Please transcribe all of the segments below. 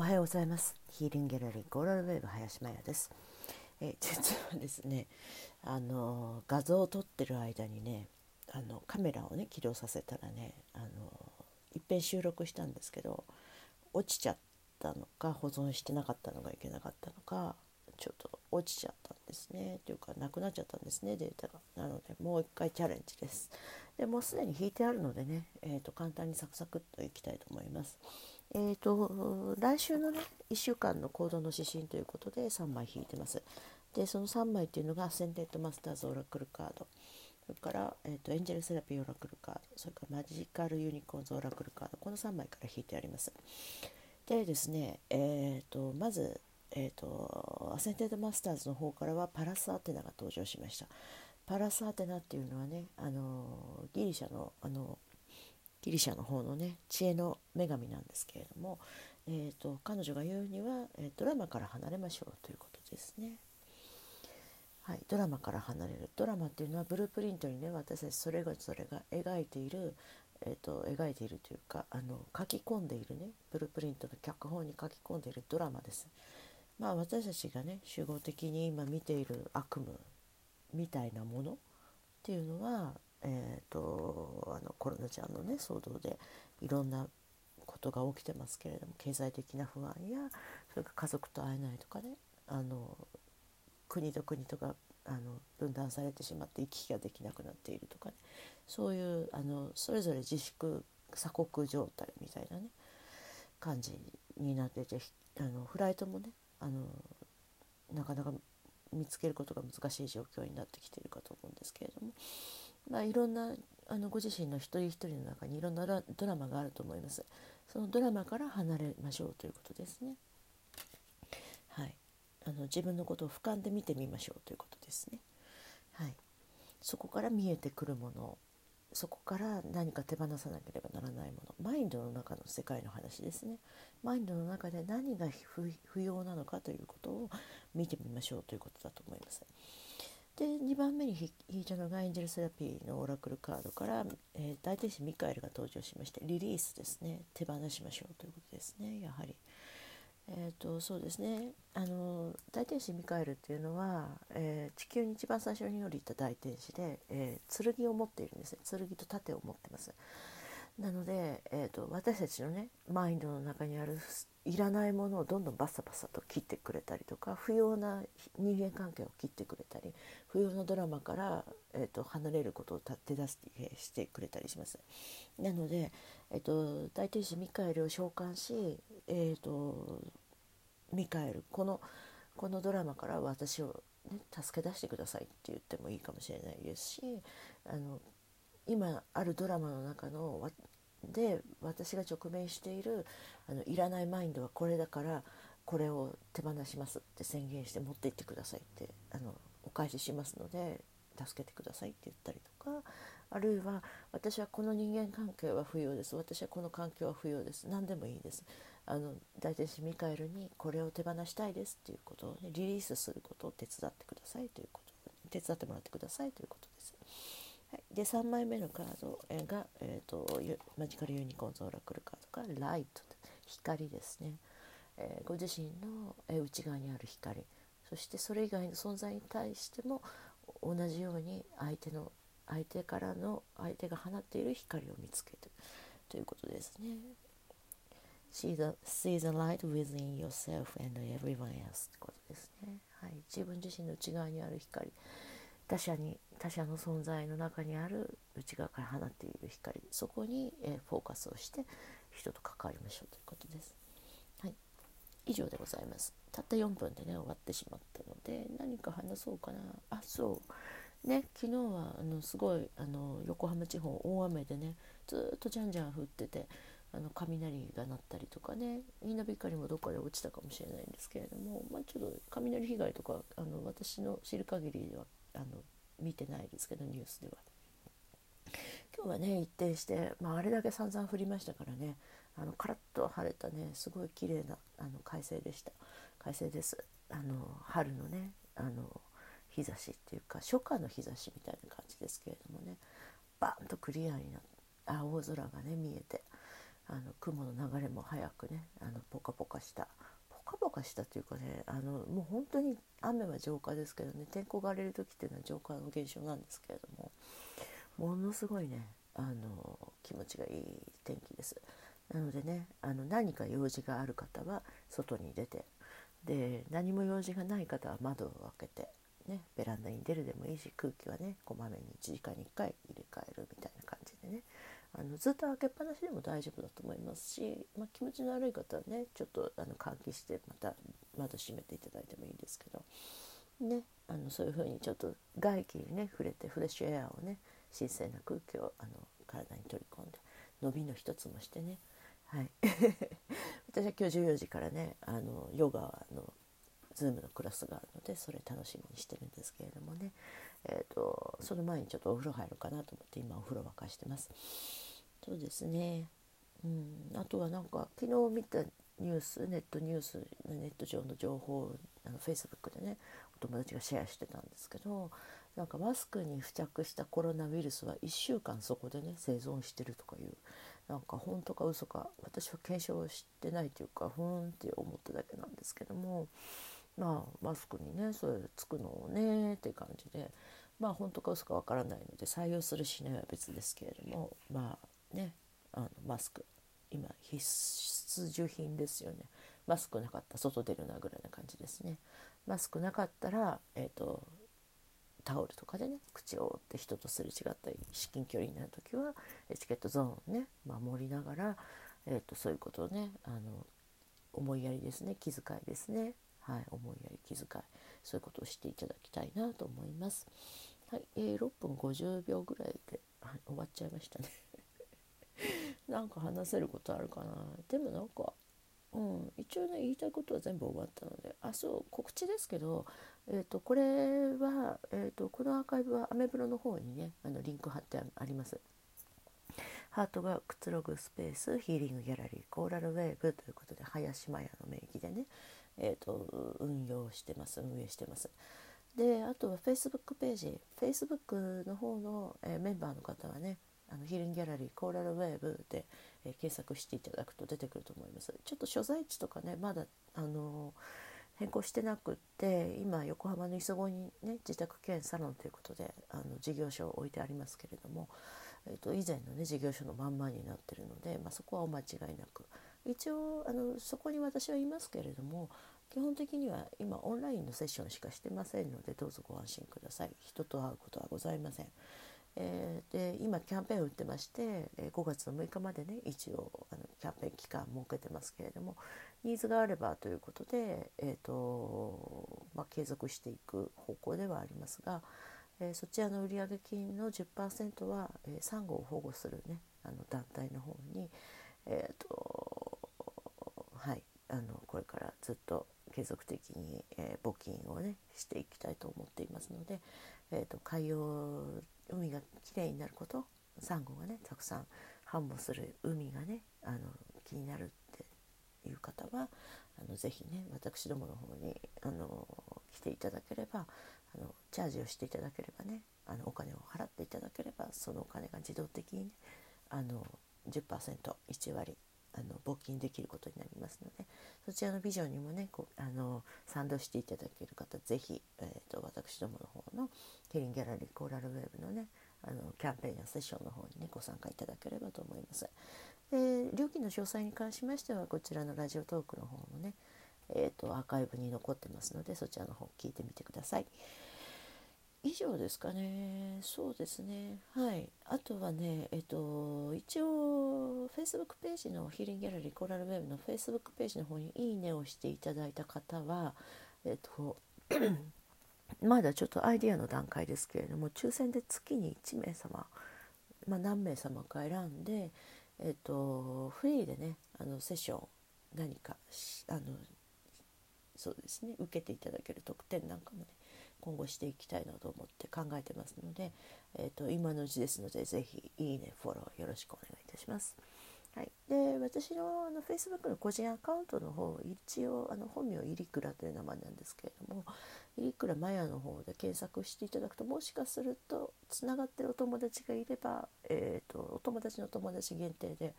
おはようございます。ヒーリングギャラリーコーラルウェーブ林真也です。え実はですねあの画像を撮ってる間にねあのカメラをね起動させたらねあのいっぺん収録したんですけど落ちちゃったのか保存してなかったのがいけなかったのかちょっと落ちちゃったんですね。というかなくなっちゃったんですねデータが。なのでもう一回チャレンジです。でもうすでに引いてあるのでね、えーと、簡単にサクサクっといきたいと思います。えーと、来週のね1週間の行動の指針ということで3枚引いてます。でその3枚っていうのがアセンデッドマスターズオラクルカード。それから、えーと、エンジェルセラピーオラクルカード。それからマジカルユニコーンズオラクルカード。この3枚から引いてあります。でですねえーとまずえーと、アセンデッドマスターズの方からはパラスアテナが登場しました。パラスアテナっていうのはねあのギリシャのあのギリシャの方のね知恵の女神なんですけれども、えーと、彼女が言うには、えー、ドラマから離れましょうということですね。はい、ドラマから離れるドラマっていうのはブループリントにね私たちそれぞれが描いている、えーと、描いているというかあの書き込んでいるねブループリントの脚本に書き込んでいるドラマです。まあ私たちがね集合的に今見ている悪夢みたいなものっていうのは、えーと、あのコロナちゃんのね騒動でいろんなことが起きてますけれども経済的な不安やそれから家族と会えないとかねあの国と国とかあの分断されてしまって行き来ができなくなっているとかねそういうあのそれぞれ自粛鎖国状態みたいなね感じになっててあのフライトもねあのなかなか見つけることが難しい状況になってきているかと思うんですけれども、まあ、いろんなあのご自身の一人一人の中にいろんなドラマがあると思います。そのドラマから離れましょうということですね。はい、あの自分のことを俯瞰で見てみましょうということですね。はい、そこから見えてくるものそこから何か手放さなければならないものマインドの中の世界の話ですねマインドの中で何が不要なのかということを見てみましょうということだと思いますで2番目に引いたのがエンジェルセラピーのオラクルカードから、えー、大天使ミカエルが登場しましてリリースですね。手放しましょうということですねやはり。えーと、そうですね。あの大天使ミカエルっていうのは、えー、地球に一番最初に降りた大天使で、えー、剣を持っているんですね。剣と盾を持ってます。なので、えーと、私たちのねマインドの中にあるいらないものをどんどんバサバサと切ってくれたりとか不要な人間関係を切ってくれたり不要なドラマから、えーと、離れることを手助けしてくれたりします。なので、えー、と大天使ミカエルを召喚し、えー、とミカエルこのこのドラマから私を、ね、助け出してくださいって言ってもいいかもしれないですしあの今あるドラマの中ので私が直面しているあのいらないマインドはこれだからこれを手放しますって宣言して持って行ってくださいってあのお返ししますので助けてくださいって言ったりとかあるいは私はこの人間関係は不要です私はこの環境は不要です何でもいいですあの大天使ミカエルにこれを手放したいですっていうことを、ね、リリースすることを手伝ってくださいということ手伝ってもらってくださいということ。はい、で3枚目のカードが、えーと、マジカルユニコーンズオラクルカードがライト光ですね、えー、ご自身の、え内側にある光。そしてそれ以外の存在に対しても同じように相手の相手からの相手が放っている光を見つける。ということですね。See the, see the light within yourself and everyone else ってことですね。はい、自分自身の内側にある光。他者に他者の存在の中にある内側から放っている光そこに、え、フォーカスをして人と関わりましょうということです。はい、以上でございます。たった4分でね終わってしまったので何か話そうかなあそうね昨日はあのすごいあの横浜地方大雨でねずっとじゃんじゃん降っててあの雷が鳴ったりとかね稲光もどっかで落ちたかもしれないんですけれども、まあ、ちょっと雷被害とかあの私の知る限りではあの見てないですけどニュースでは。今日はね一転して、まあ、あれだけ散々降りましたからね。あのカラッと晴れたねすごい綺麗なあの快晴でした。快晴です。あの春のねあの日差しっていうか初夏の日差しみたいな感じですけれどもね。バーンとクリアになって青空がね見えてあの雲の流れも早くねあのポカポカしたポカポカしたというかねあのもう本当に雨は浄化ですけどね天候が荒れる時っていうのは浄化の現象なんですけれどもものすごいねあの気持ちがいい天気です。なのでねあの何か用事がある方は外に出てで何も用事がない方は窓を開けて、ね、ベランダに出るでもいいし空気はねこまめに1時間に1回入れ替えるみたいな感じでねあのずっと開けっぱなしでも大丈夫だと思いますし、まあ、気持ちの悪い方はねちょっとあの換気してまた窓閉めていただいてもいいんですけど、ね、あのそういう風にちょっと外気にね触れてフレッシュエアをね新鮮な空気をあの体に取り込んで伸びの一つもしてねはい、私は今日14時からねあのヨガの Zoom のクラスがあるのでそれ楽しみにしてるんですけれどもね、えーと、その前にちょっとお風呂入るかなと思って今お風呂沸かしてます。そうですね、うん、あとはなんか昨日見たニュースネットニュースネット上の情報あの Facebook でねお友達がシェアしてたんですけどなんかマスクに付着したコロナウイルスは1週間そこでね生存してるとかいうなんか本当か嘘か私は検証してないというかふーんって思っただけなんですけどもまあマスクにねそれつくのをねって感じでまあ本当か嘘かわからないので採用するしないは別ですけれどもまあねあのマスク。今必需品ですよね。マスクなかったら外出るなぐらいな感じですね。マスクなかったらえっ、ー、とタオルとかでね口を覆って人とすれ違ったり至近距離になる時はエチケットゾーンをね守りながら、えーと、そういうことをねあの思いやりですね気遣いですねはい思いやり気遣いそういうことをしていただきたいなと思います。はい、えー、6分50秒ぐらいで、はい、終わっちゃいましたね なんか話せることあるかなでもなんかうん、一応ね言いたいことは全部終わったのであそう告知ですけど、えーと、これは、えーと、このアーカイブはアメブロの方にねあのリンク貼ってあります。ハートがくつろぐスペースヒーリングギャラリーコーラルウェーブということで林麻也の名義でね、えーと、運用してます運営してます。であとは Facebook ページ。Facebook の方の、えー、メンバーの方はねあのヒーリンギャラリーコーラルウェーブで、えー、検索していただくと出てくると思います。ちょっと所在地とかねまだあの変更してなくって今横浜の磯子にね自宅兼サロンということであの事業所を置いてありますけれども、えーと、以前のね事業所のまんまになってるので、まあ、そこはお間違いなく。一応あのそこに私はいますけれども基本的には今オンラインのセッションしかしてませんのでどうぞご安心ください人と会うことはございません。えー、で今キャンペーンを打ってまして、え5月の6日までね一応あのキャンペーン期間設けてますけれどもニーズがあればということで、えーとまあ、継続していく方向ではありますが、えー、そちらの売上金の10%は、えー、サンゴを保護する、ね、あの団体の方に、えーとはい、あのこれからずっと継続的に、えー、募金をねしていきたいと思っていますので、えーと海洋海がきれいになることサンゴがねたくさん繁茂する海がねあの気になるっていう方はあのぜひね私どもの方にあの来ていただければあのチャージをしていただければねあのお金を払っていただければそのお金が自動的に、ね、あの 10%1 割あの募金できることになりますのでそちらのビジョンにもねこうあの賛同していただける方ぜひ、えー、私どもの方のキリンギャラリーコーラルウェーブのねあのキャンペーンやセッションの方にねご参加いただければと思います。で料金の詳細に関しましてはこちらのラジオトークの方のね、えー、とアーカイブに残ってますのでそちらの方聞いてみてください。以上ですかね。そうですね。はい。あとはね、えっと、一応、Facebook ページのヒーリングギャラリーコーラルウェブの Facebook ページの方にいいねをしていただいた方は、えっと、まだちょっとアイディアの段階ですけれども、抽選で月に1名様、まあ、何名様か選んで、えっと、フリーでね、あのセッション何かあのそうですね受けていただける特典なんかもね今後していきたいなと思って考えてますので、えーと、今のうちですので是非いいねフォローよろしくお願いいたします。はい、で私のあの Facebook の個人アカウントの方一応あの本名入倉という名前なんですけれども入倉マヤの方で検索していただくともしかするとつながってるお友達がいれば、えーと、お友達の友達限定で、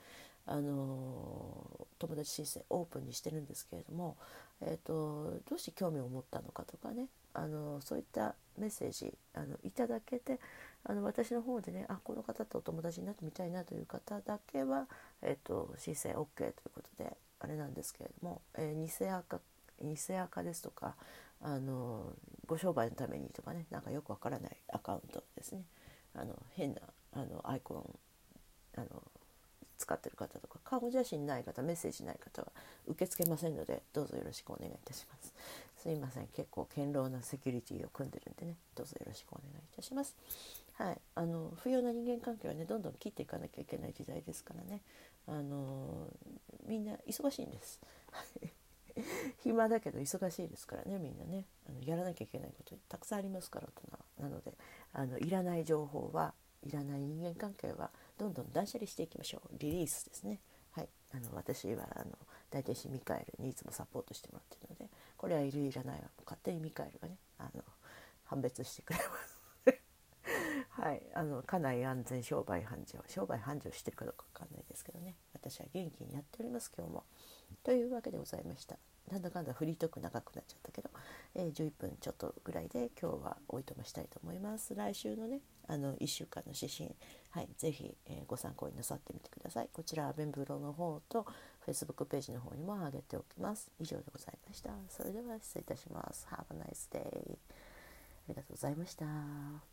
あの友達申請オープンにしてるんですけれども、えーと、どうして興味を持ったのかとかね、あのそういったメッセージあのいただけてあの私の方でねあこの方とお友達になってみたいなという方だけは、えーと、申請 OK ということであれなんですけれども、えー、偽赤偽赤ですとかあのご商売のためにとかねなんかよくわからないアカウントですね。あの変なあのアイコンあの使ってる方とか顔写真ない方メッセージない方は受け付けませんのでどうぞよろしくお願いいたします。すいません。結構堅牢なセキュリティを組んでるんでね。どうぞよろしくお願いいたします。はい。あの不要な人間関係はねどんどん切っていかなきゃいけない時代ですからね。あのみんな忙しいんです。暇だけど忙しいですからねみんなね。あのやらなきゃいけないことたくさんありますから大人なのであのいらない情報はいらない人間関係はどんどん断捨離していきましょう。リリースですね。はい。あの私はあの大体しミカエルにいつもサポートしてもらってこれはいるいらないは勝手にミカエルがね。あの判別してくれます。はい、あの家内安全商売繁盛。商売繁盛してるかどうかわかんないですけどね。私は元気にやっております今日も。というわけでございました。なんだかんだフリートーク長くなっちゃったけど、えー、11分ちょっとぐらいで今日はおいとましたいと思います。来週のねあの1週間の指針。はい。是非、えー、ご参考になさってみてください。さい。こちらはベンブロの方と Facebook ページの方にも上げておきます。以上でございました。それでは失礼いたします。Have a nice day ありがとうございました。